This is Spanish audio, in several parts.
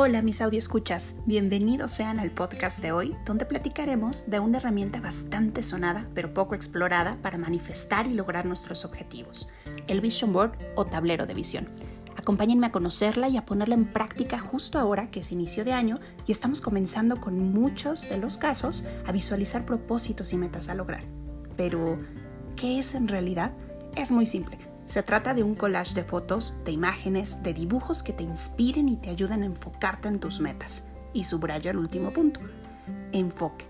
Hola mis escuchas, bienvenidos sean al podcast de hoy, donde platicaremos de una herramienta bastante sonada pero poco explorada para manifestar y lograr nuestros objetivos, el Vision Board o tablero de visión. Acompáñenme a conocerla y a ponerla en práctica justo ahora que es inicio de año y estamos comenzando con muchos de los casos a visualizar propósitos y metas a lograr. Pero, ¿qué es en realidad? Es muy simple. Se trata de un collage de fotos, de imágenes, de dibujos que te inspiren y te ayuden a enfocarte en tus metas. Y subrayo el último punto, enfoque.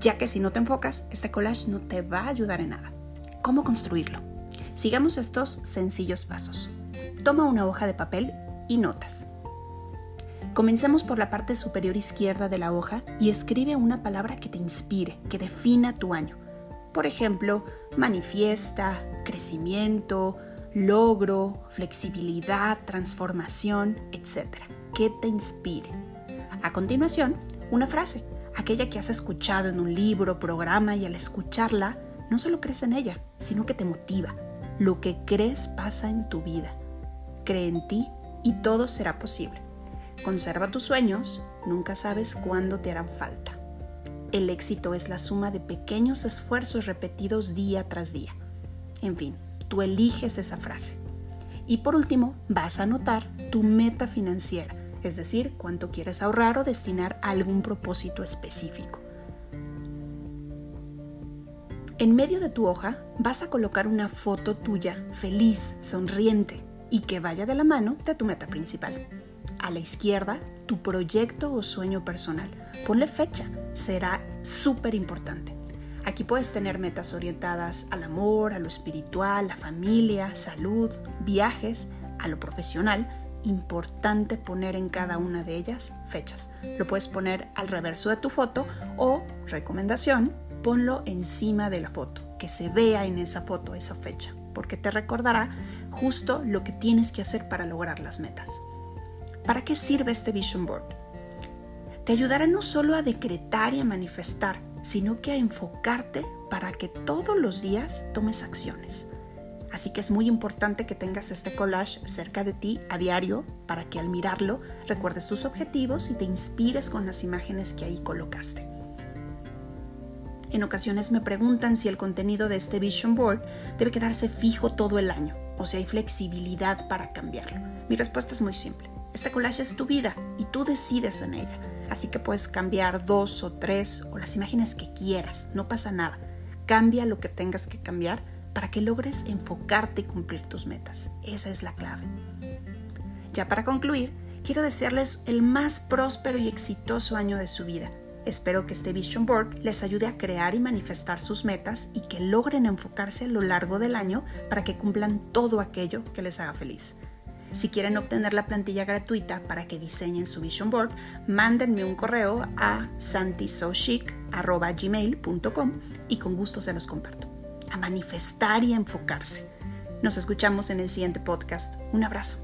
Ya que si no te enfocas, este collage no te va a ayudar en nada. ¿Cómo construirlo? Sigamos estos sencillos pasos. Toma una hoja de papel y notas. Comencemos por la parte superior izquierda de la hoja y escribe una palabra que te inspire, que defina tu año. Por ejemplo, manifiesta, crecimiento, logro, flexibilidad, transformación, etc. Que te inspire. A continuación, una frase, aquella que has escuchado en un libro, programa y al escucharla, no solo crees en ella, sino que te motiva. Lo que crees pasa en tu vida. Cree en ti y todo será posible. Conserva tus sueños, nunca sabes cuándo te harán falta. El éxito es la suma de pequeños esfuerzos repetidos día tras día. En fin, tú eliges esa frase. Y por último, vas a anotar tu meta financiera, es decir, cuánto quieres ahorrar o destinar a algún propósito específico. En medio de tu hoja vas a colocar una foto tuya feliz, sonriente y que vaya de la mano de tu meta principal. A la izquierda, tu proyecto o sueño personal. Ponle fecha, será súper importante. Aquí puedes tener metas orientadas al amor, a lo espiritual, la familia, salud, viajes, a lo profesional. Importante poner en cada una de ellas fechas. Lo puedes poner al reverso de tu foto o, recomendación, ponlo encima de la foto, que se vea en esa foto esa fecha, porque te recordará justo lo que tienes que hacer para lograr las metas. ¿Para qué sirve este Vision Board? Te ayudará no solo a decretar y a manifestar, sino que a enfocarte para que todos los días tomes acciones. Así que es muy importante que tengas este collage cerca de ti a diario para que al mirarlo recuerdes tus objetivos y te inspires con las imágenes que ahí colocaste. En ocasiones me preguntan si el contenido de este Vision Board debe quedarse fijo todo el año o si hay flexibilidad para cambiarlo. Mi respuesta es muy simple. Este collage es tu vida y tú decides en ella. Así que puedes cambiar dos o tres o las imágenes que quieras. No pasa nada. Cambia lo que tengas que cambiar para que logres enfocarte y cumplir tus metas. Esa es la clave. Ya para concluir, quiero desearles el más próspero y exitoso año de su vida. Espero que este Vision Board les ayude a crear y manifestar sus metas y que logren enfocarse a lo largo del año para que cumplan todo aquello que les haga feliz. Si quieren obtener la plantilla gratuita para que diseñen su Vision Board, mándenme un correo a santisochic.gmail.com y con gusto se los comparto. A manifestar y a enfocarse. Nos escuchamos en el siguiente podcast. Un abrazo.